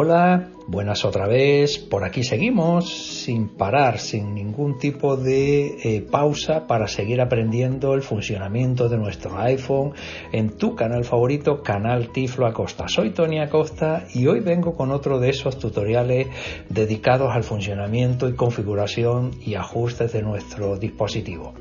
Hola, buenas otra vez. Por aquí seguimos sin parar, sin ningún tipo de eh, pausa para seguir aprendiendo el funcionamiento de nuestro iPhone en tu canal favorito, Canal Tiflo Acosta. Soy Tony Acosta y hoy vengo con otro de esos tutoriales dedicados al funcionamiento y configuración y ajustes de nuestro dispositivo.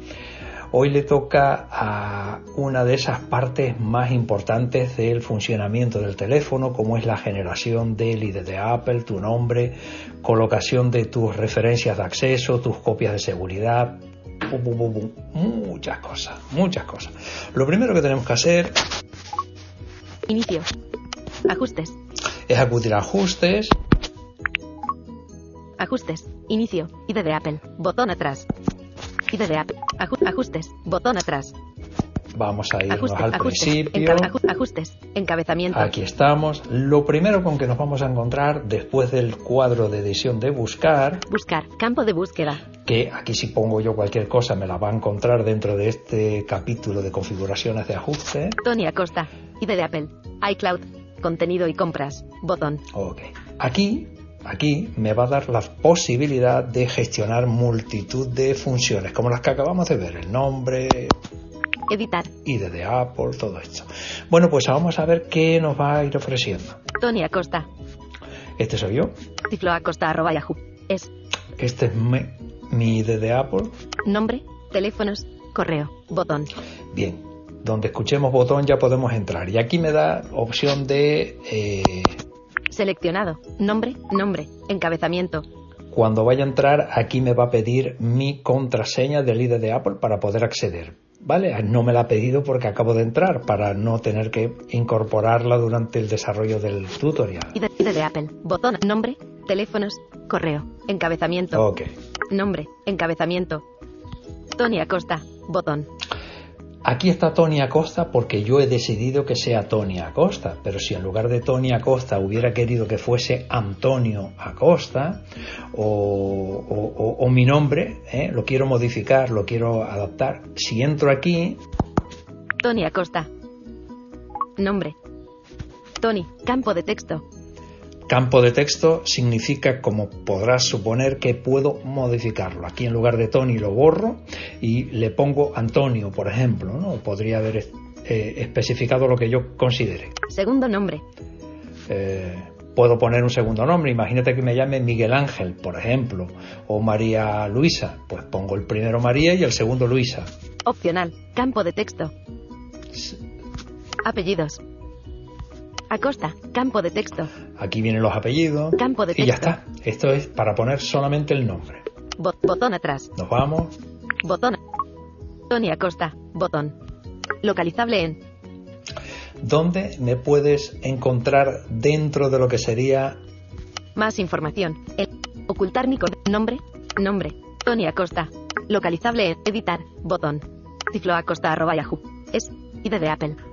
Hoy le toca a una de esas partes más importantes del funcionamiento del teléfono, como es la generación del ID de Apple, tu nombre, colocación de tus referencias de acceso, tus copias de seguridad, muchas cosas, muchas cosas. Lo primero que tenemos que hacer... Inicio. Ajustes. Es acudir a ajustes. Ajustes. Inicio. ID de Apple. Botón atrás. ID de Apple. ajustes. Botón atrás. Vamos a irnos al principio. ajustes. Encabezamiento. Aquí estamos. Lo primero con que nos vamos a encontrar después del cuadro de edición de buscar. Buscar. Campo de búsqueda. Que aquí si pongo yo cualquier cosa me la va a encontrar dentro de este capítulo de configuraciones de ajuste. Tony Acosta. ID de Apple. iCloud. Contenido y compras. Botón. Ok. Aquí Aquí me va a dar la posibilidad de gestionar multitud de funciones, como las que acabamos de ver, el nombre, editar, ID de Apple, todo esto. Bueno, pues vamos a ver qué nos va a ir ofreciendo. Tony Acosta. Este soy yo. Tiflo Acosta arroba Yahoo. Es. Este es mi, ID de Apple. Nombre, teléfonos, correo, botón. Bien, donde escuchemos botón ya podemos entrar. Y aquí me da opción de eh, Seleccionado. Nombre, nombre, encabezamiento. Cuando vaya a entrar, aquí me va a pedir mi contraseña del ID de Apple para poder acceder. ¿Vale? No me la ha pedido porque acabo de entrar para no tener que incorporarla durante el desarrollo del tutorial. ID de Apple. Botón, nombre, teléfonos, correo, encabezamiento. Ok. Nombre, encabezamiento. Tony Acosta. Botón. Aquí está Tony Acosta porque yo he decidido que sea Tony Acosta, pero si en lugar de Tony Acosta hubiera querido que fuese Antonio Acosta o, mi nombre, ¿eh? lo quiero modificar, lo quiero adaptar, si entro aquí... Tony Acosta. Nombre. Tony, campo de texto. Campo de texto significa, como podrás suponer, que puedo modificarlo. Aquí en lugar de Tony lo borro y le pongo Antonio, por ejemplo. ¿no? Podría haber eh, especificado lo que yo considere. Segundo nombre. Eh, puedo poner un segundo nombre. Imagínate que me llame Miguel Ángel, por ejemplo, o María Luisa. Pues pongo el primero María y el segundo Luisa. Opcional. Campo de texto. Apellidos. Acosta, campo de texto. Aquí vienen los apellidos. Campo de texto. Y ya está. Esto es para poner solamente el nombre. botón atrás. Nos vamos. Botón. Tony Acosta. Botón. Localizable en. ¿Dónde me puedes encontrar dentro de lo que sería. Más información. Ocultar mi nombre. Nombre. Tony Acosta. Localizable en. Editar. Botón. Tifloacosta arroba yahoo. Es. ID de Apple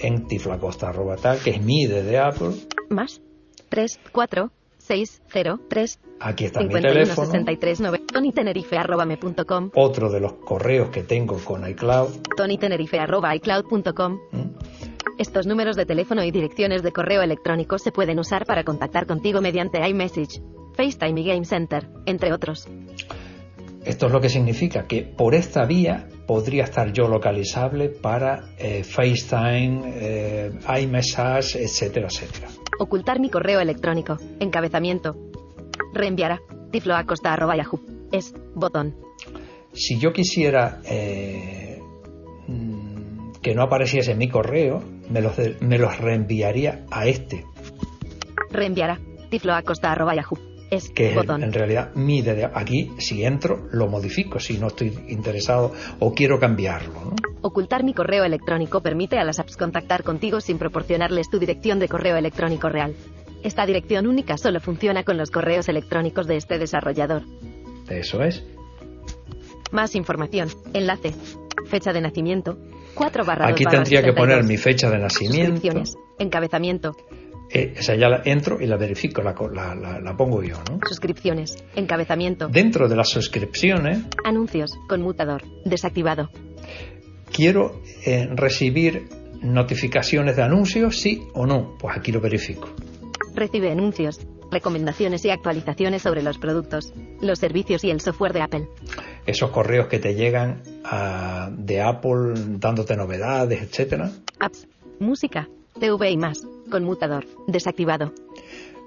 en tiflacosta.tal, que es mi ID de Apple. Más 3, 4, 6, 0, 3. Aquí está 51, mi teléfono. 63, 9, tonytenerife, arroba me punto com. Otro de los correos que tengo con iCloud. tonytenerife, arroba icloud.com. ¿Mm? Estos números de teléfono y direcciones de correo electrónico se pueden usar para contactar contigo mediante iMessage, FaceTime y Game Center, entre otros. Esto es lo que significa que por esta vía podría estar yo localizable para eh, FaceTime, eh, iMessage, etcétera, etcétera. Ocultar mi correo electrónico. Encabezamiento. Reenviará. tifloacosta.yahoo. Es botón. Si yo quisiera eh, mm, que no apareciese en mi correo, me los, me los reenviaría a este, Reenviará. tifloacosta.yahoo. Es que botón. en realidad mi DDA. Aquí, si entro, lo modifico si no estoy interesado o quiero cambiarlo. ¿no? Ocultar mi correo electrónico permite a las apps contactar contigo sin proporcionarles tu dirección de correo electrónico real. Esta dirección única solo funciona con los correos electrónicos de este desarrollador. Eso es. Más información. Enlace. Fecha de nacimiento. 4 barra Aquí 2 barra tendría que 72. poner mi fecha de nacimiento. Encabezamiento. Eh, esa ya la entro y la verifico, la, co- la- la- la pongo yo. ¿no? Suscripciones. Encabezamiento. Dentro de las suscripciones, Anuncios. Conmutador. Desactivado. quiero eh, recibir notificaciones de anuncios, sí o no. Pues aquí lo verifico. Recibe anuncios. Recomendaciones y actualizaciones sobre los productos, los servicios y el software de Apple. Esos correos que te llegan ah, de Apple dándote novedades, etcétera. Apps. Música. TV y más. Conmutador. Desactivado.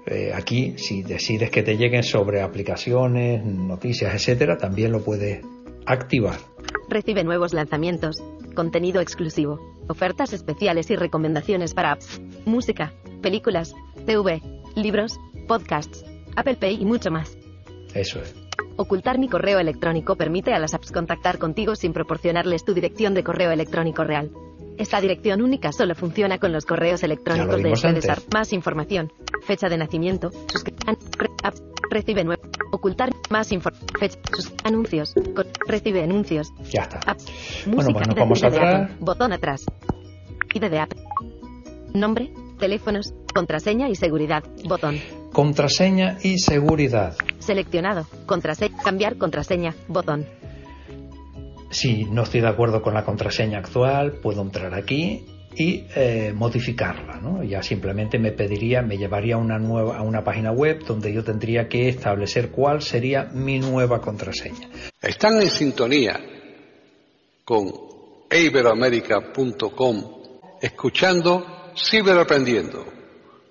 Eh, aquí, si decides que te lleguen sobre aplicaciones, noticias, etcétera, también lo puedes activar. Recibe nuevos lanzamientos, contenido exclusivo, ofertas especiales y recomendaciones para apps, música, películas, TV, libros, podcasts, Apple Pay y mucho más. Eso es. Ocultar mi correo electrónico permite a las apps contactar contigo sin proporcionarles tu dirección de correo electrónico real. Esta dirección única solo funciona con los correos electrónicos de desarrollo. Más información. Fecha de nacimiento. Recibe nuevo. Ocultar más información. Fecha. anuncios. Recibe anuncios. Ya está. Bueno, Música. pues nos vamos atrás. Botón atrás. ID de Apple. Nombre, teléfonos, contraseña y seguridad. Botón. Contraseña y seguridad. Seleccionado. Contraseña. Cambiar contraseña. Botón. Si no estoy de acuerdo con la contraseña actual, puedo entrar aquí y eh, modificarla. ¿no? Ya simplemente me pediría, me llevaría a una, nueva, a una página web donde yo tendría que establecer cuál sería mi nueva contraseña. Están en sintonía con iberoamerica.com escuchando Ciberaprendiendo,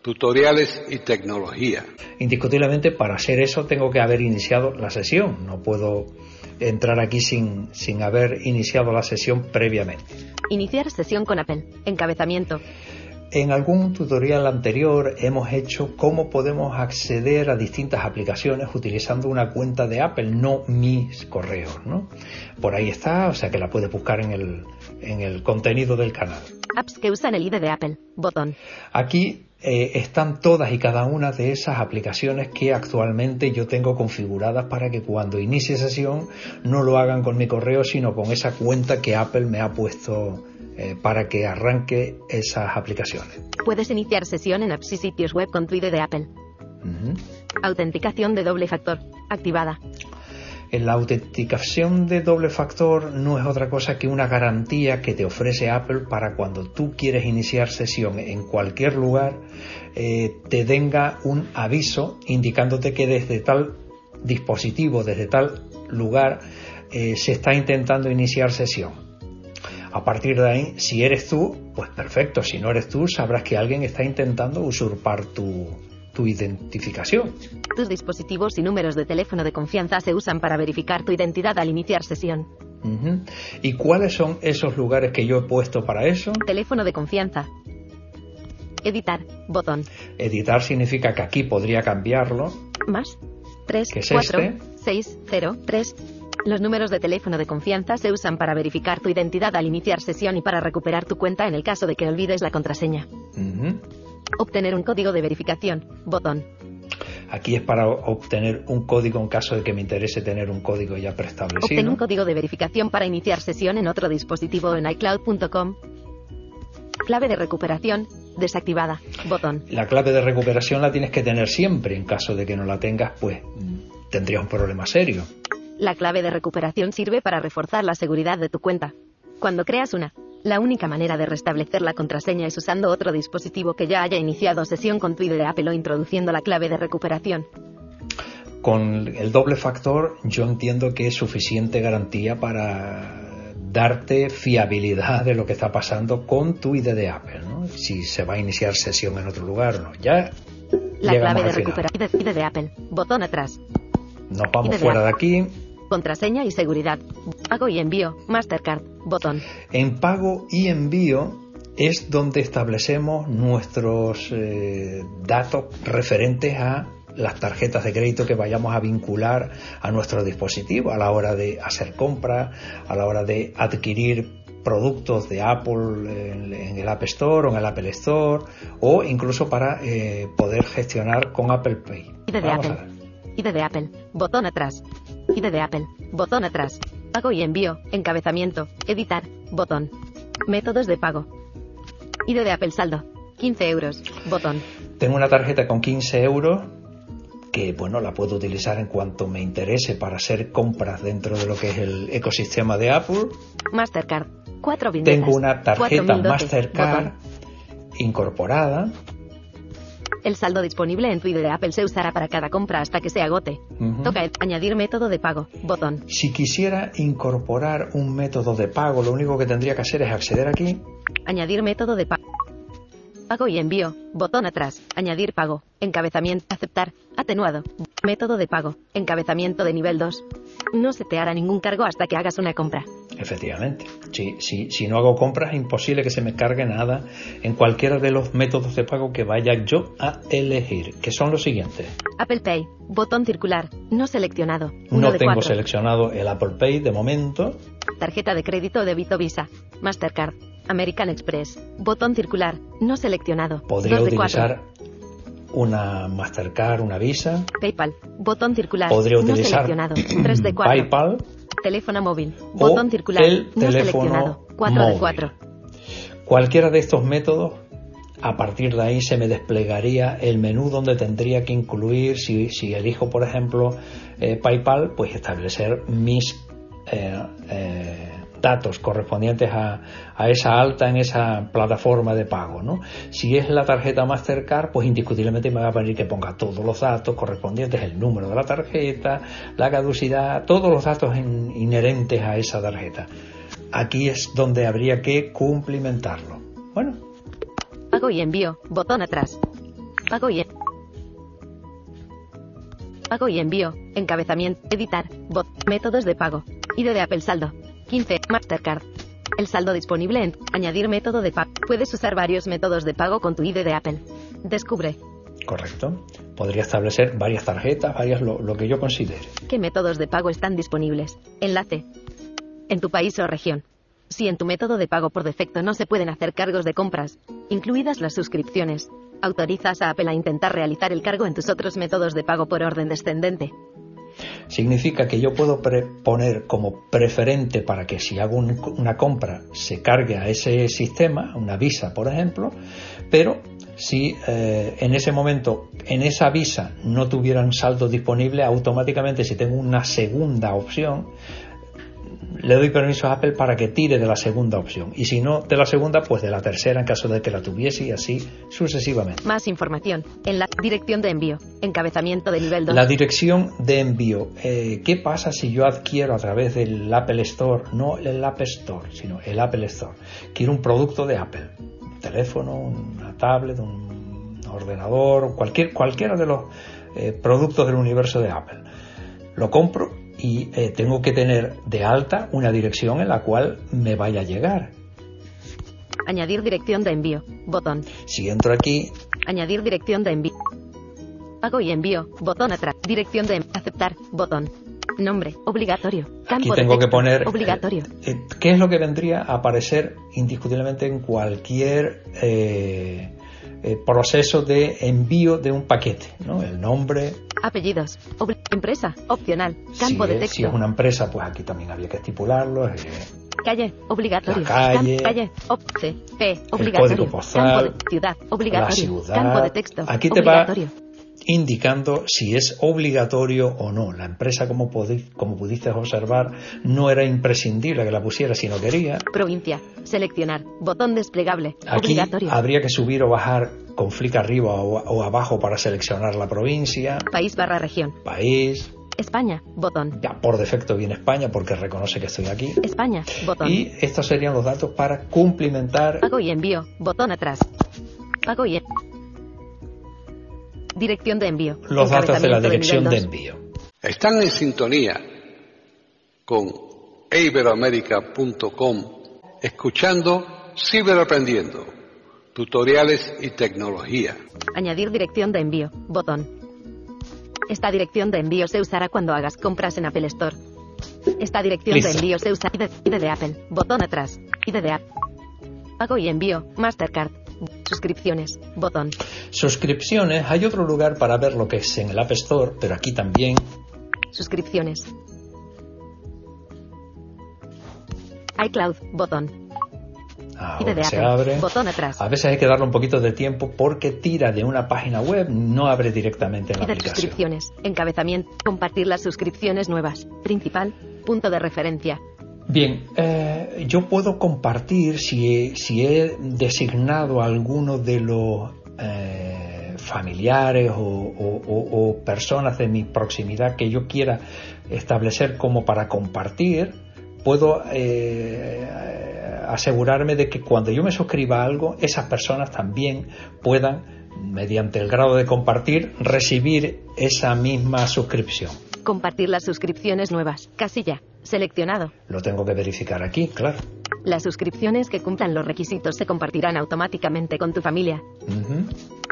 tutoriales y tecnología. Indiscutiblemente, para hacer eso tengo que haber iniciado la sesión. No puedo entrar aquí sin, sin haber iniciado la sesión previamente. Iniciar sesión con Apple. Encabezamiento. En algún tutorial anterior hemos hecho cómo podemos acceder a distintas aplicaciones utilizando una cuenta de Apple, no mis correos, ¿no? Por ahí está, o sea que la puedes buscar en el, en el contenido del canal. Apps que usan el ID de Apple. Botón. Aquí eh, están todas y cada una de esas aplicaciones que actualmente yo tengo configuradas para que cuando inicie sesión no lo hagan con mi correo, sino con esa cuenta que Apple me ha puesto eh, para que arranque esas aplicaciones. Puedes iniciar sesión en apps y sitios web con tu ID de Apple. Autenticación de doble factor. Activada. La autenticación de doble factor no es otra cosa que una garantía que te ofrece Apple para cuando tú quieres iniciar sesión en cualquier lugar, eh, te venga un aviso indicándote que desde tal dispositivo, desde tal lugar, eh, se está intentando iniciar sesión. A partir de ahí, si eres tú, pues perfecto. Si no eres tú, sabrás que alguien está intentando usurpar tu, tu identificación. Tus dispositivos y números de teléfono de confianza se usan para verificar tu identidad al iniciar sesión. ¿Y cuáles son esos lugares que yo he puesto para eso? Teléfono de confianza. Editar. Botón. Editar significa que aquí podría cambiarlo. Más. 3, ¿Qué es 4, este? 6, 0, 3. Los números de teléfono de confianza se usan para verificar tu identidad al iniciar sesión y para recuperar tu cuenta en el caso de que olvides la contraseña. Ujú. Obtener un código de verificación. Botón. Aquí es para obtener un código en caso de que me interese tener un código ya Obtener preestablecido. un código de verificación para iniciar sesión en otro dispositivo en iCloud.com. Clave de recuperación. Desactivada. Botón. La clave de recuperación la tienes que tener siempre. En caso de que no la tengas, pues tendrías un problema serio. La clave de recuperación sirve para reforzar la seguridad de tu cuenta. Cuando creas una, la única manera de restablecer la contraseña es usando otro dispositivo que ya haya iniciado sesión con tu ID de Apple o introduciendo la clave de recuperación. Con el doble factor yo entiendo que es suficiente garantía para darte fiabilidad de lo que está pasando con tu ID de Apple, ¿no? Si se va a iniciar sesión en otro lugar o no. Ya La clave de recuperación ID de Apple. Botón atrás. Nos vamos fuera de aquí Contraseña y seguridad. Pago y envío. Mastercard. Botón. En pago y envío es donde establecemos nuestros eh, datos referentes a las tarjetas de crédito que vayamos a vincular a nuestro dispositivo a la hora de hacer compras, a la hora de adquirir productos de Apple en, el App Store o en el Apple Store o incluso para eh, poder gestionar con Apple Pay. ID de Apple. Apple. Botón atrás. ID de Apple. Botón atrás. Pago y envío. Encabezamiento. Editar. Botón. Métodos de pago. ID de Apple saldo. 15 euros. Botón. Tengo una tarjeta con 15 euros que bueno la puedo utilizar en cuanto me interese para hacer compras dentro de lo que es el ecosistema de Apple. Mastercard. Cuatro Tengo una tarjeta Mastercard incorporada. El saldo disponible en tu ID de Apple se usará para cada compra hasta que se agote. Toca añadir método de pago. Botón. Si quisiera incorporar un método de pago, lo único que tendría que hacer es acceder aquí. Añadir método de pago. Pago y envío. Botón atrás. Añadir pago. Encabezamiento. Aceptar. Atenuado. Método de pago. Encabezamiento de nivel 2. No se te hará ningún cargo hasta que hagas una compra. Efectivamente. Si, si, si no hago compras, es imposible que se me cargue nada en cualquiera de los métodos de pago que vaya yo a elegir, que son los siguientes. Apple Pay. Botón circular. No seleccionado. no tengo seleccionado el Apple Pay de momento. Tarjeta de crédito débito Visa. Mastercard. American Express. Botón circular. No seleccionado. Podría utilizar una Mastercard, una Visa. PayPal. Botón circular. Podría utilizar no seleccionado. 3 de 4. PayPal. Teléfono móvil. Botón circular. El no seleccionado. 4 de 4. Cualquiera de estos métodos a partir de ahí se me desplegaría el menú donde tendría que incluir, si, si elijo por ejemplo eh, PayPal, pues establecer mis eh, eh, datos correspondientes a, esa alta en esa plataforma de pago. ¿no? Si es la tarjeta Mastercard, pues indiscutiblemente me va a pedir que ponga todos los datos correspondientes, el número de la tarjeta, la caducidad, todos los datos inherentes a esa tarjeta. Aquí es donde habría que cumplimentarlo. Bueno. Pago y envío, botón atrás. Pago y Pago y envío, encabezamiento, editar, bot, métodos de pago, ID de Apple saldo, 15. Mastercard. El saldo disponible en Añadir método de pago. Puedes usar varios métodos de pago con tu ID de Apple. Descubre. Correcto. Podría establecer varias tarjetas, varias lo, lo que yo considere. ¿Qué métodos de pago están disponibles? Enlace. En tu país o región. Si en tu método de pago por defecto no se pueden hacer cargos de compras, incluidas las suscripciones, autorizas a Apple a intentar realizar el cargo en tus otros métodos de pago por orden descendente. Significa que yo puedo poner como preferente para que si hago una compra se cargue a ese sistema, una visa por ejemplo, pero si eh, en ese momento en esa visa no tuvieran saldo disponible, automáticamente si tengo una segunda opción, le doy permiso a Apple para que tire de la segunda opción. Y si no de la segunda, pues de la tercera en caso de que la tuviese y así sucesivamente. Más información en la dirección de envío. Encabezamiento de nivel 2. La dirección de envío. Eh, ¿Qué pasa si yo adquiero a través del Apple Store, no el App Store, sino el Apple Store? Quiero un producto de Apple. Un teléfono, una tablet, un ordenador, cualquier, cualquiera de los eh, productos del universo de Apple. Lo compro y eh, tengo que tener de alta una dirección en la cual me vaya a llegar. Añadir dirección de envío. Botón. Si entro aquí. Añadir dirección de envío. Pago y envío. Botón atrás. Dirección de aceptar. Botón. Nombre. Obligatorio. Campo aquí tengo que poner. Obligatorio. Eh, eh, ¿Qué es lo que vendría a aparecer indiscutiblemente en cualquier eh, proceso de envío de un paquete, ¿no? El nombre. Apellidos. empresa. Opcional. Campo de texto. Si es una empresa, pues aquí también había que estipularlo. Eh, calle, obligatorio. calle. calle, P, obligatorio. código postal. Campo de ciudad, obligatorio. Campo de texto. Aquí te obligatorio. va indicando si es obligatorio o no. La empresa, como, como pudiste observar, no era imprescindible que la pusiera si no quería. Provincia. Seleccionar. Botón desplegable. Aquí obligatorio. habría que subir o bajar con flick arriba o, abajo para seleccionar la provincia. País barra región. País. España, botón. Ya por defecto viene España porque reconoce que estoy aquí. España, botón. Y estos serían los datos para cumplimentar. Pago y envío, botón atrás. Pago y Dirección de envío. Los datos de la dirección de, envío. Están en sintonía con iberoamerica.com, escuchando Ciberaprendiendo, tutoriales y tecnología. Añadir dirección de envío, botón. Esta dirección de envío se usará cuando hagas compras en Apple Store. Esta dirección Listo. de envío se usa ID, ID de Apple, botón atrás, ID de App. Pago y envío, Mastercard. Suscripciones, botón. Suscripciones, hay otro lugar para ver lo que es en el App Store, pero aquí también Suscripciones. iCloud, botón. Ahora se abre. botón atrás. A veces hay que darle un poquito de tiempo porque tira de una página web, no abre directamente en la aplicación. suscripciones, encabezamiento, compartir las suscripciones nuevas. Principal, punto de referencia. Bien, eh, yo puedo compartir si he, si he designado a alguno de los eh, familiares o personas de mi proximidad que yo quiera establecer como para compartir, puedo eh, asegurarme de que cuando yo me suscriba a algo, esas personas también puedan, mediante el grado de compartir, recibir esa misma suscripción. Compartir las suscripciones nuevas. Casilla. Seleccionado. Lo tengo que verificar aquí, claro. Las suscripciones que cumplan los requisitos se compartirán automáticamente con tu familia. Ujú.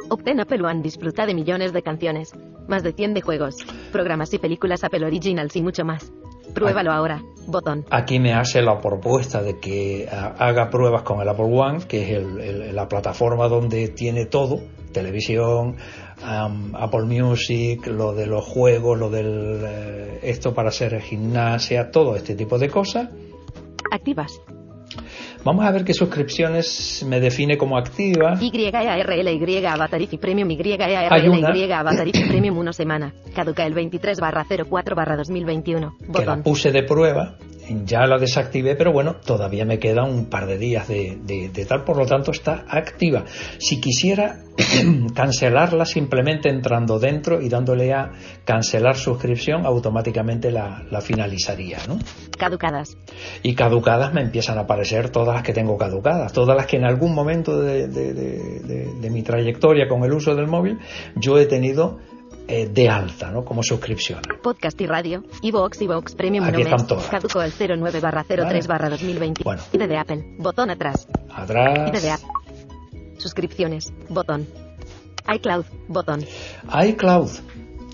Obtén Apple One, disfruta de millones de canciones, más de 100 de juegos, programas y películas Apple Originals y mucho más. Pruébalo ahora. Botón. Aquí me hace la propuesta de que ah, haga pruebas con el Apple One, que es el- el- la plataforma donde tiene todo, televisión, am, Apple Music, lo de los juegos, lo del eh, esto para hacer gimnasia, todo este tipo de cosas. Activas. Vamos a ver qué suscripciones me define como activa. YARLY Avatarifi Premium Hay YARLY una. Avatarifi Premium una semana. Caduca el 23 barra 04 barra 2021. que la Botón. puse de prueba, ya la desactivé, pero bueno, todavía me queda un par de días de, de- de tal, por lo tanto está activa. Si quisiera cancelarla simplemente entrando dentro y dándole a cancelar suscripción, automáticamente la, la finalizaría, ¿no? Caducadas. Y caducadas me empiezan a aparecer todas las que tengo caducadas, todas las que en algún momento de mi trayectoria con el uso del móvil yo he tenido eh, de alta, ¿no? Como suscripciones. Podcast y radio. Evox Evox Premium Aquí mes. están todas. Caduco el 09 barra 03 barra 2020. Bueno. ID de Apple. Botón atrás. Atrás. ID de App. Suscripciones. Botón. iCloud. Botón. iCloud.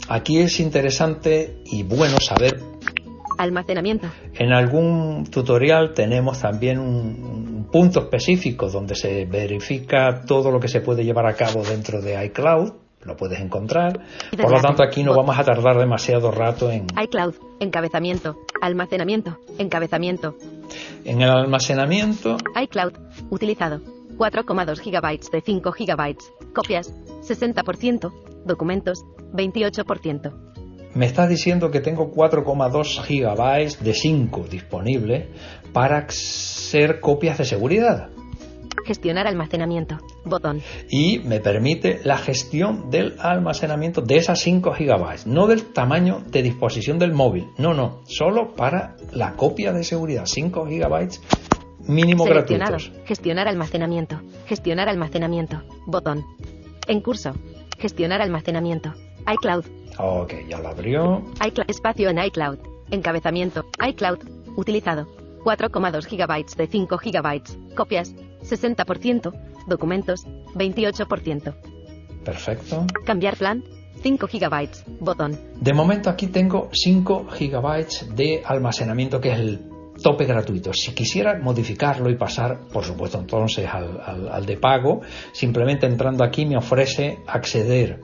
Aquí es interesante y bueno saber. Almacenamiento. En algún tutorial tenemos también un punto específico donde se verifica todo lo que se puede llevar a cabo dentro de iCloud. Lo puedes encontrar. Por lo tanto, aquí no vamos a tardar demasiado rato en, iCloud. Encabezamiento. Almacenamiento. Encabezamiento. en el almacenamiento. iCloud. Utilizado. 4,2 GB de 5 GB. Copias. 60%. Documentos. 28%. Me está diciendo que tengo 4,2 gigabytes de 5 disponibles para ser copias de seguridad. Gestionar almacenamiento. Botón. y me permite la gestión del almacenamiento de esas 5 gigabytes, no del tamaño de disposición del móvil, no, no, solo para la copia de seguridad, 5 gigabytes mínimo gratuitos. Gestionar almacenamiento. Gestionar almacenamiento. Botón. En curso. Gestionar almacenamiento. iCloud. Ok, ya lo abrió. iCloud. Espacio en iCloud. Encabezamiento. iCloud. Utilizado. 4,2 GB de 5 GB. Copias. 60%. Documentos. 28%. Perfecto. Cambiar plan. 5 GB. Botón. De momento aquí tengo 5 gigabytes de almacenamiento que es el tope gratuito. Si quisiera modificarlo y pasar, por supuesto, entonces al, al- al de pago, simplemente entrando aquí me ofrece acceder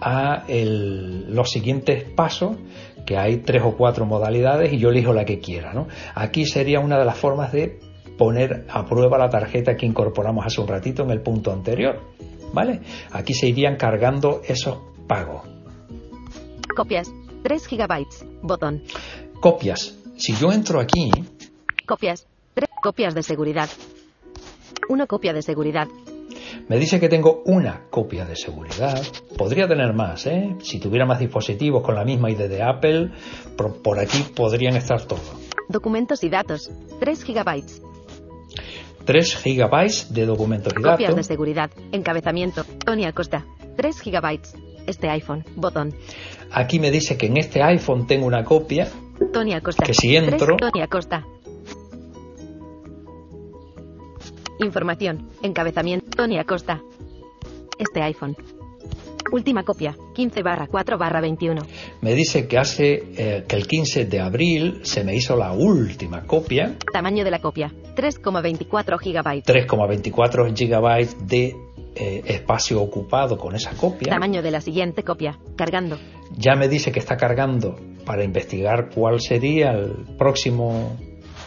a el- los siguientes pasos, que hay tres o cuatro modalidades y yo elijo la que quiera. ¿no? Aquí sería una de las formas de poner a prueba la tarjeta que incorporamos hace un ratito en el punto anterior. ¿Vale? Aquí se irían cargando esos pagos. Copias. 3 GB. Botón. Copias. Si yo entro aquí, Copias. 3 copias de seguridad. 1 copia de seguridad. me dice que tengo una copia de seguridad. Podría tener más, ¿eh? Si tuviera más dispositivos con la misma ID de Apple, por, por aquí podrían estar todos. Documentos y datos. 3 GB. 3 gigabytes de documentos y Copias de seguridad. Encabezamiento. Tony Acosta. 3 GB. Este iPhone. Botón. Aquí me dice que en este iPhone tengo una copia Tony Acosta. Que si entro- 3, Tony Acosta. Información. Encabezamiento. Tony Acosta. Este iPhone. Última copia. 15 barra 4 barra 21. Me dice que hace eh, que el 15 de abril se me hizo la última copia, Tamaño de la copia. 3,24 gigabytes. 3,24 gigabytes de eh, espacio ocupado con esa copia. Tamaño de la siguiente copia. Cargando. Ya me dice que está cargando para investigar cuál sería el próximo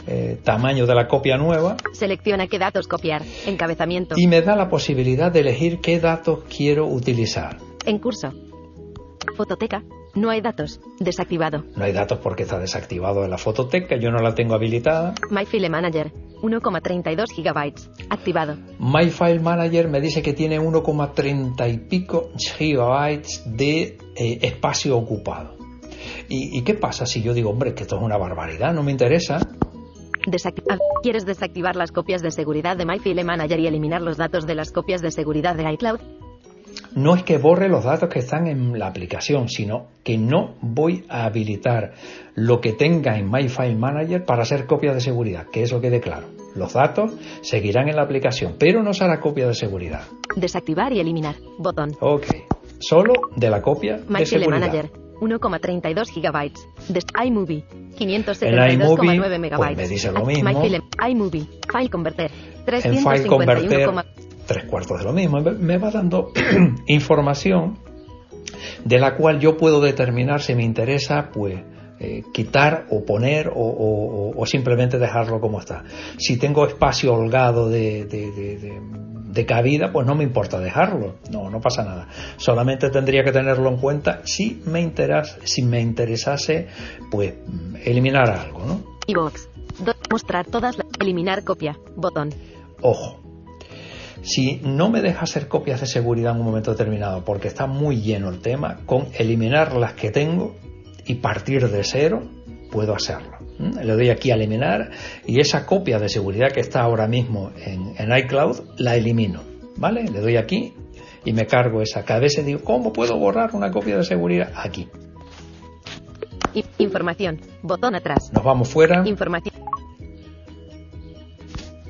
eh, tamaño de la copia nueva Selecciona qué datos copiar. Encabezamiento. y me da la posibilidad de elegir qué datos quiero utilizar. En curso. Fototeca. No hay datos. Desactivado. No hay datos porque está desactivado en la fototeca, yo no la tengo habilitada. My File Manager. 1,32 gigabytes. Activado. My File Manager me dice que tiene 1,30 y pico gigabytes de eh, espacio ocupado. ¿Y, y qué pasa si yo digo, hombre, que esto es una barbaridad, no me interesa? ¿Quieres desactivar las copias de seguridad de My File Manager y eliminar los datos de las copias de seguridad de iCloud? No es que borre los datos que están en la aplicación, sino que no voy a habilitar lo que tenga en My File Manager para hacer copia de seguridad, que eso quede claro. Los datos seguirán en la aplicación, pero no será copia de seguridad. Desactivar y eliminar. Botón. Ok. Solo de la copia My de seguridad. Manager. 1,32 gigabytes. Des iMovie. En 572,9 iMovie, megabytes. pues me dice lo mismo. My iMovie. File converter. En File 351, Converter, tres cuartos de lo mismo. Me- va dando información de la cual yo puedo determinar si me interesa, pues, eh, quitar o poner o, o- o- o simplemente dejarlo como está. Si tengo espacio holgado de, de- de- de- de cabida, pues no me importa dejarlo. No, no pasa nada. Solamente tendría que tenerlo en cuenta si me interesa, si me interesase, pues, eliminar algo, ¿no? iVoox. Do- Mostrar todas. la- Eliminar copia. Botón. Ojo, si no me deja hacer copias de seguridad en un momento determinado porque está muy lleno el tema, con eliminar las que tengo y partir de cero, puedo hacerlo. Le doy aquí a eliminar y esa copia de seguridad que está ahora mismo en, en iCloud la elimino. ¿Vale? Le doy aquí y me cargo esa. Cada vez digo, ¿cómo puedo borrar una copia de seguridad? Aquí. Información. Botón atrás. Nos vamos fuera. Información.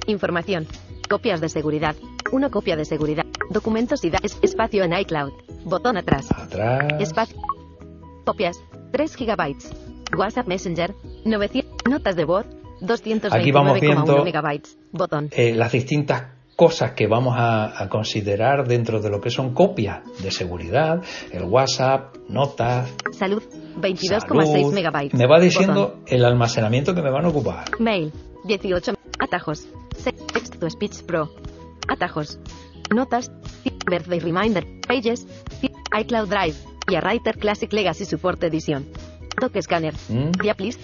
Información. Copias de seguridad. Una copia de seguridad. Documentos y da- es- espacio en iCloud. Botón atrás. Atrás. Espacio. Copias. 3 gigabytes. WhatsApp Messenger. 900. Notas de voz. Aquí vamos 229,1 viendo- megabytes. Botón. eh, las distintas cosas que vamos a, a considerar dentro de lo que son copias de seguridad, el WhatsApp, notas, Salud. 22,6 salud. megabytes. Me va diciendo Botón. el almacenamiento que me van a ocupar. Mail. 18. Atajos. Text to Speech Pro. Atajos. Notas. Birthday Reminder. Pages. iCloud Drive. Y a Writer Classic Legacy Support Edition. Doc Scanner. ¿Mm? Diaplist.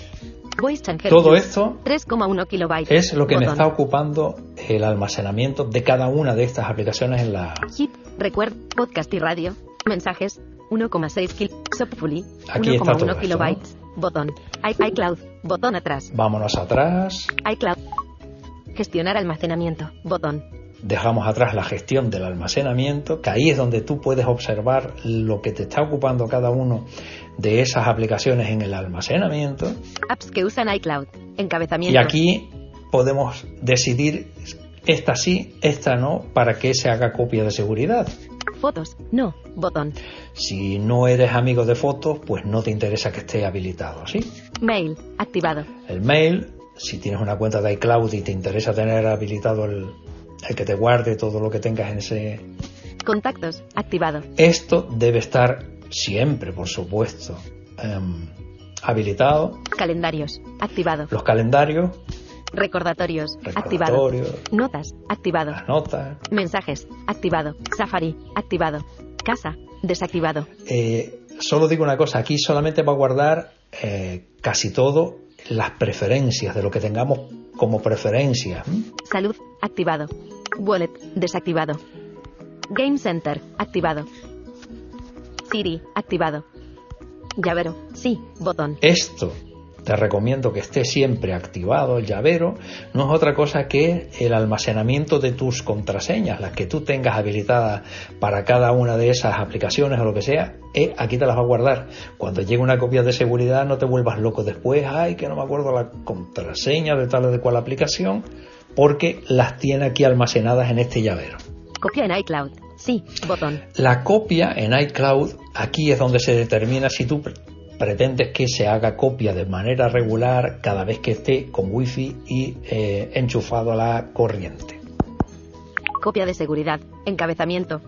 Voice Changer. Todo esto 3,1 kilobytes. es lo que me Botón. está ocupando el almacenamiento de cada una de estas aplicaciones en la... Hit. Recuerda. Podcast y radio. Mensajes. 1,6 kil. Sopfully. Aquí está todo 1,1 esto, kilobytes. Botón. I- iCloud. Botón atrás. Vámonos atrás, iCloud. Gestionar almacenamiento. Botón. Dejamos atrás la gestión del almacenamiento, que ahí es donde tú puedes observar lo que te está ocupando cada uno de esas aplicaciones en el almacenamiento. Apps que usan iCloud. Y Encabezamiento. aquí podemos decidir esta sí, esta no, para que se haga copia de seguridad. Fotos. No. Botón. Si no eres amigo de fotos, pues no te interesa que esté habilitado, ¿sí? Mail. Activado. El mail, si tienes una cuenta de iCloud y te interesa tener habilitado el, el que te guarde todo lo que tengas en ese... Contactos. Activado. Esto debe estar siempre, por supuesto, em, habilitado. Calendarios. Activado. Los calendarios, Recordatorios. Activado. recordatorios, Notas. Activado. las notas. Mensajes. Activado. Safari. Activado. Casa. Desactivado. Eh, solo digo una cosa, aquí solamente va a guardar eh, casi todo las preferencias, de lo que tengamos como preferencias. ¿m? Salud. Activado. Wallet. Desactivado. Game Center. Activado. Siri. Activado. Llavero. Sí. Botón. Esto te recomiendo que esté siempre activado el llavero, no es otra cosa que el almacenamiento de tus contraseñas, las que tú tengas habilitadas para cada una de esas aplicaciones o lo que sea, eh, aquí te las va a guardar. Cuando llegue una copia de seguridad no te vuelvas loco después, ay, que no me acuerdo la contraseña de tal o de cual aplicación, porque las tiene aquí almacenadas en este llavero. Copia en iCloud. Sí, botón. La copia en iCloud, aquí es donde se determina si tú pretendes que se haga copia de manera regular cada vez que esté con wifi y eh, enchufado a la corriente. Copia de seguridad. Encabezamiento.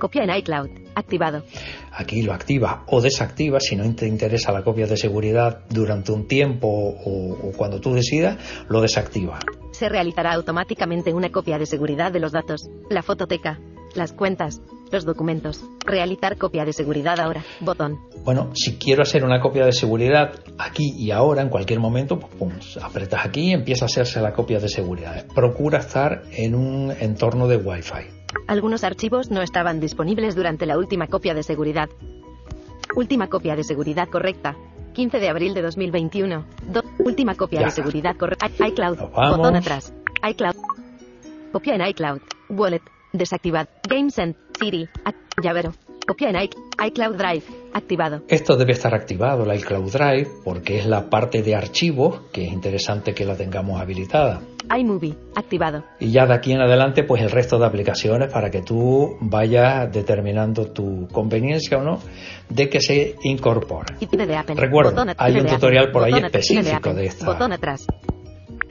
Copia en iCloud. Activado. Aquí lo activa o desactiva si no te interesa la copia de seguridad durante un tiempo o, o cuando tú decidas, lo desactiva. Se realizará automáticamente una copia de seguridad de los datos, la fototeca, las cuentas, los documentos. Realizar copia de seguridad ahora. Botón. Bueno, si quiero hacer una copia de seguridad aquí y ahora, en cualquier momento, pues pum, apretas aquí y empieza a hacerse la copia de seguridad. Procura estar en un entorno de Wi-Fi. Algunos archivos no estaban disponibles durante la última copia de seguridad. Última copia de seguridad correcta. 15 de abril de 2021. Do- última copia Ya. de seguridad correcta. iCloud. Botón atrás. iCloud. Copia en iCloud. Wallet. Desactivad. GameSend. Siri. Ac- llavero. Copia en iC- iCloud Drive. Activado. Esto debe estar activado, la iCloud Drive, porque es la parte de archivos que es interesante que la tengamos habilitada. iMovie. Activado. Y ya de aquí en adelante, pues el resto de aplicaciones para que tú vayas determinando tu conveniencia o no de que se incorpore. Recuerda, hay un tutorial por ahí específico de esta- Botón atrás.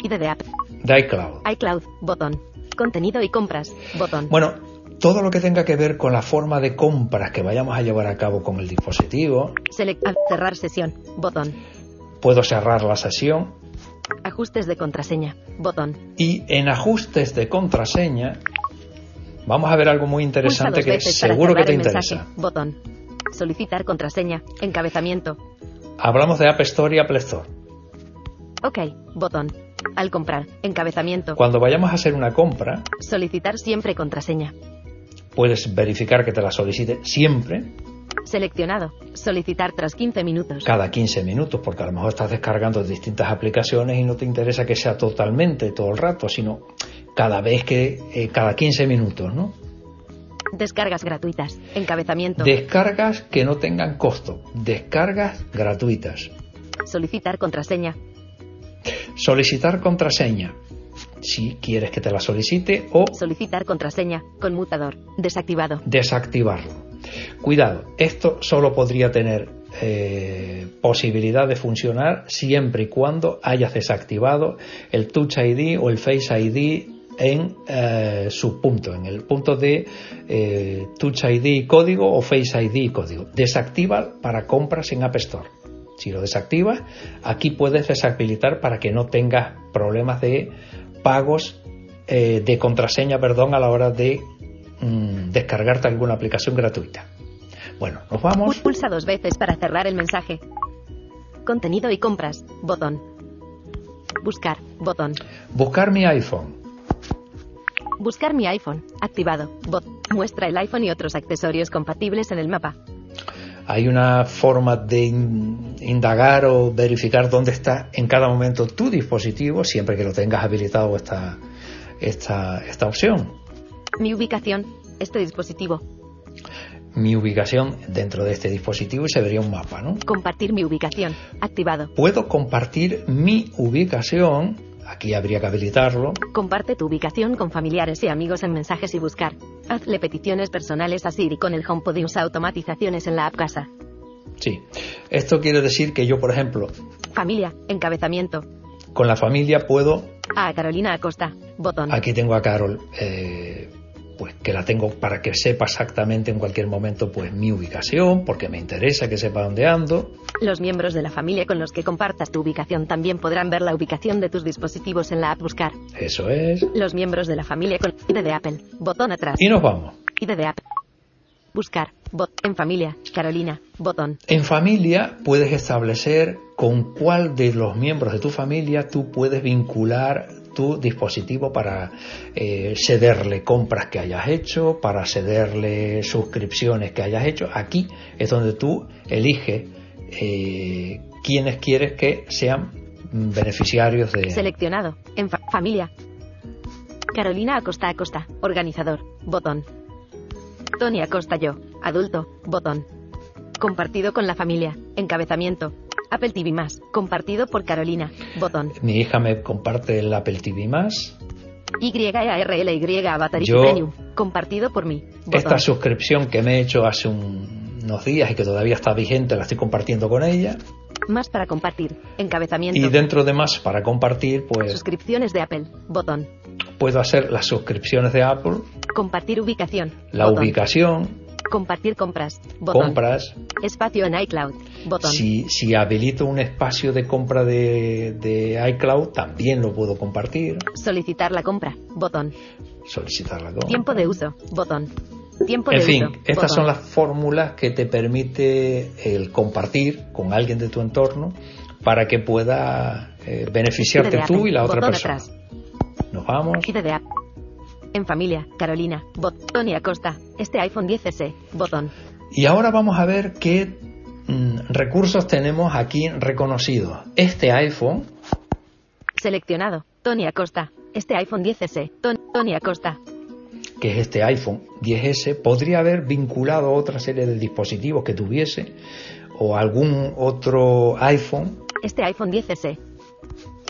ID de Apple. De iCloud. iCloud. Botón. Contenido y compras. Botón. Bueno, todo lo que tenga que ver con la forma de compras que vayamos a llevar a cabo con el dispositivo, Select. Cerrar sesión. Botón. puedo cerrar la sesión Ajustes de contraseña. Botón. y en ajustes de contraseña vamos a ver algo muy interesante que seguro que te interesa. mensaje. Botón. Solicitar contraseña. Encabezamiento. Hablamos de App Store y Apple Store. Ok. Botón. Al comprar. Encabezamiento. Cuando vayamos a hacer una compra, Solicitar siempre contraseña. puedes verificar que te la solicite siempre, Seleccionado. Solicitar tras 15 minutos. cada 15 minutos, porque a lo mejor estás descargando distintas aplicaciones y no te interesa que sea totalmente todo el rato, sino cada vez que, eh, cada 15 minutos, ¿no? Descargas gratuitas. Encabezamiento. Descargas que no tengan costo, descargas gratuitas. Solicitar contraseña. Solicitar contraseña, si quieres que te la solicite, o Solicitar contraseña. Conmutador. Desactivado. desactivarlo. Cuidado, esto solo podría tener eh, posibilidad de funcionar siempre y cuando hayas desactivado el Touch ID o el Face ID en eh, su punto, en el punto de eh, Touch ID código o Face ID código. Desactiva para compras en App Store. Si lo desactivas, aquí puedes deshabilitar para que no tengas problemas de pagos eh, de contraseña, perdón, a la hora de mm, descargarte alguna aplicación gratuita. Bueno, nos vamos. Pulsa dos veces para cerrar el mensaje. Contenido y compras. Botón. Buscar. Botón. Buscar mi iPhone. Buscar mi iPhone. Activado. Bot. Muestra el iPhone y otros accesorios compatibles en el mapa. Hay una forma de in- indagar o verificar dónde está en cada momento tu dispositivo, siempre que lo tengas habilitado esta, esta, esta opción. Mi ubicación. Este dispositivo. Mi ubicación dentro de este dispositivo y se vería un mapa, ¿no? Compartir mi ubicación. Activado. Puedo compartir mi ubicación, aquí habría que habilitarlo, Comparte tu ubicación con familiares y amigos en mensajes y buscar. Hazle peticiones personales a Siri con el HomePod y usa automatizaciones en la app Casa. sí. Esto quiere decir que yo, por ejemplo, Familia. Encabezamiento. con la familia puedo A Carolina Acosta. Botón. Aquí tengo a Carol, eh, pues que la tengo para que sepa exactamente en cualquier momento pues mi ubicación, porque me interesa que sepa dónde ando. Los miembros de la familia con los que compartas tu ubicación también podrán ver la ubicación de tus dispositivos en la app Buscar. Eso es. Los miembros de la familia con ID de Apple. Botón atrás. Y nos vamos. ID de Apple. Buscar. Bot. En familia. Carolina. Botón. En familia puedes establecer con cuál de los miembros de tu familia tú puedes vincular tu dispositivo para eh, cederle compras que hayas hecho, para cederle suscripciones que hayas hecho. Aquí es donde tú eliges eh, quienes quieres que sean beneficiarios de... Seleccionado. En fa- familia. Carolina Acosta Acosta. Organizador. Botón. Tony Acosta yo. Adulto. Botón. Compartido con la familia. Encabezamiento. Apple TV más. Compartido por Carolina. Botón. Mi hija me comparte el Apple TV más. YARLY Avatar Yo- Premium. Compartido por mí. Botón. Esta suscripción que me he hecho hace un- unos días y que todavía está vigente, la estoy compartiendo con ella. Más para compartir. Encabezamiento. Y dentro de más para compartir, pues Suscripciones de Apple. Botón. puedo hacer las suscripciones de Apple, Compartir ubicación. la Botón. ubicación, Compartir compras. Botón. compras. Espacio en iCloud. Botón. Si, si habilito un espacio de compra de, de iCloud, también lo puedo compartir, Solicitar la compra. Botón. solicitar la compra. Tiempo de uso. Botón. Tiempo de En fin, uso. estas Botón. son las fórmulas que te permite el compartir con alguien de tu entorno para que pueda eh, beneficiarte tú y la otra persona. atrás. Nos vamos. De. En familia. Carolina. Bot. Tony Acosta. Este iPhone 10S. Botón. Y ahora vamos a ver qué mm, recursos tenemos aquí reconocidos. Este iPhone, Seleccionado. Tony Acosta. Este iPhone 10S. Ton- Tony Acosta. que es este iPhone 10S, podría haber vinculado otra serie de dispositivos que tuviese o algún otro iPhone. Este iPhone 10S.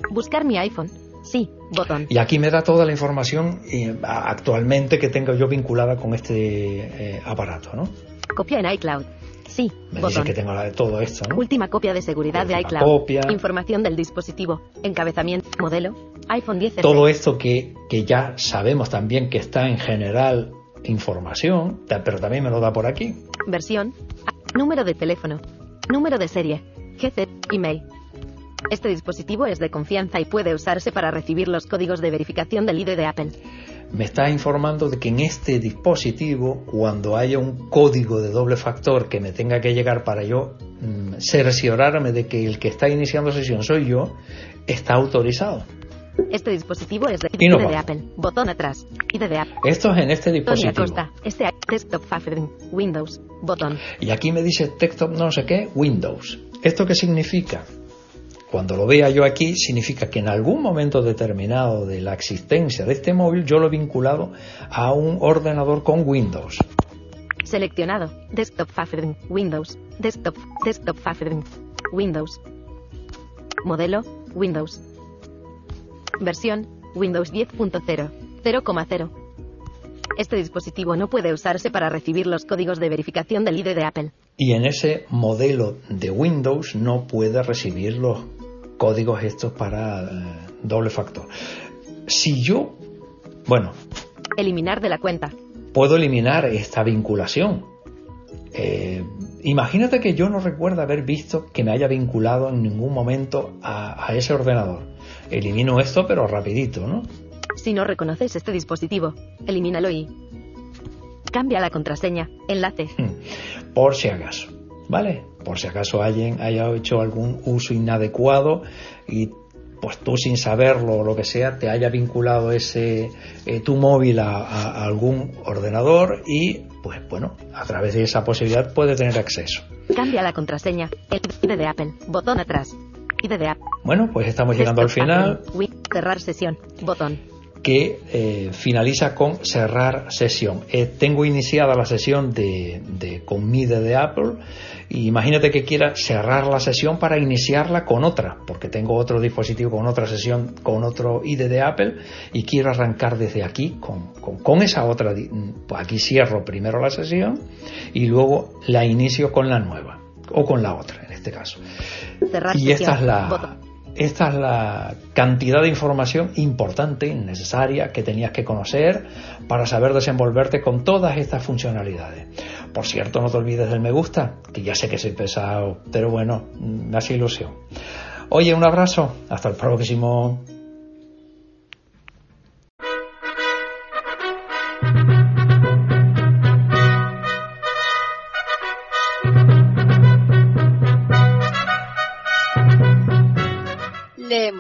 Buscar mi iPhone. Sí. Botón. Y aquí me da toda la información eh, actualmente que tengo yo vinculada con este eh, aparato, ¿no? Copia en iCloud. Sí. Me dice Botón. que tengo la de todo esto, ¿no? Última copia de seguridad de Última iCloud. copia. Información del dispositivo. Encabezamiento. Modelo. iPhone 10S. Todo esto que, que ya sabemos también que está en general información, pero también me lo da por aquí. Versión. Número de teléfono. Número de serie. GC. Email. Este dispositivo es de confianza y puede usarse para recibir los códigos de verificación del ID de Apple. me está informando de que en este dispositivo, cuando haya un código de doble factor que me tenga que llegar para yo mm, cerciorarme de que el que está iniciando sesión soy yo, está autorizado. Este dispositivo es de ID de. Apple. Botón atrás. ID de Apple. Esto es en este dispositivo. Este desktop. Windows. Botón. Y aquí me dice desktop no sé qué, Windows. ¿Esto qué significa? Cuando lo vea yo aquí, significa que en algún momento determinado de la existencia de este móvil, yo lo he vinculado a un ordenador con Windows. Seleccionado. Desktop favoring. Windows. Desktop. Desktop. Windows. Modelo. Windows. Versión. Windows 10.0. 0,0. Este dispositivo no puede usarse para recibir los códigos de verificación del ID de Apple. Y en ese modelo de Windows no puede recibir los códigos estos para eh, doble factor. Si yo, bueno, Eliminar de la cuenta. puedo eliminar esta vinculación. Eh, imagínate que yo no recuerdo haber visto que me haya vinculado en ningún momento a, a ese ordenador. Elimino esto, pero rapidito, ¿no? Si no reconoces este dispositivo, elimínalo y... Cambia la contraseña. Enlace. Hmm. Por si acaso, ¿vale? Por si acaso alguien haya hecho algún uso inadecuado y pues tú sin saberlo o lo que sea te haya vinculado ese eh, tu móvil a, algún ordenador y pues bueno a través de esa posibilidad puede tener acceso Cambia la contraseña. El ID de Apple. Botón atrás. ID de Apple. bueno pues estamos llegando al final Cerrar sesión. Botón. Que eh, finaliza con cerrar sesión. Eh, tengo iniciada la sesión de, de con mi ID de Apple y imagínate que quiera cerrar la sesión para iniciarla con otra, porque tengo otro dispositivo con otra sesión, con otro ID de Apple y quiero arrancar desde aquí con, con, con esa otra. Pues aquí cierro primero la sesión y luego la inicio con la nueva o con la otra en este caso. Cerrar Y sesión. esta es la. Esta es la cantidad de información importante, necesaria, que tenías que conocer para saber desenvolverte con todas estas funcionalidades. Por cierto, no te olvides del me gusta, que ya sé que soy pesado, pero bueno, me hace ilusión. Oye, un abrazo, hasta el próximo.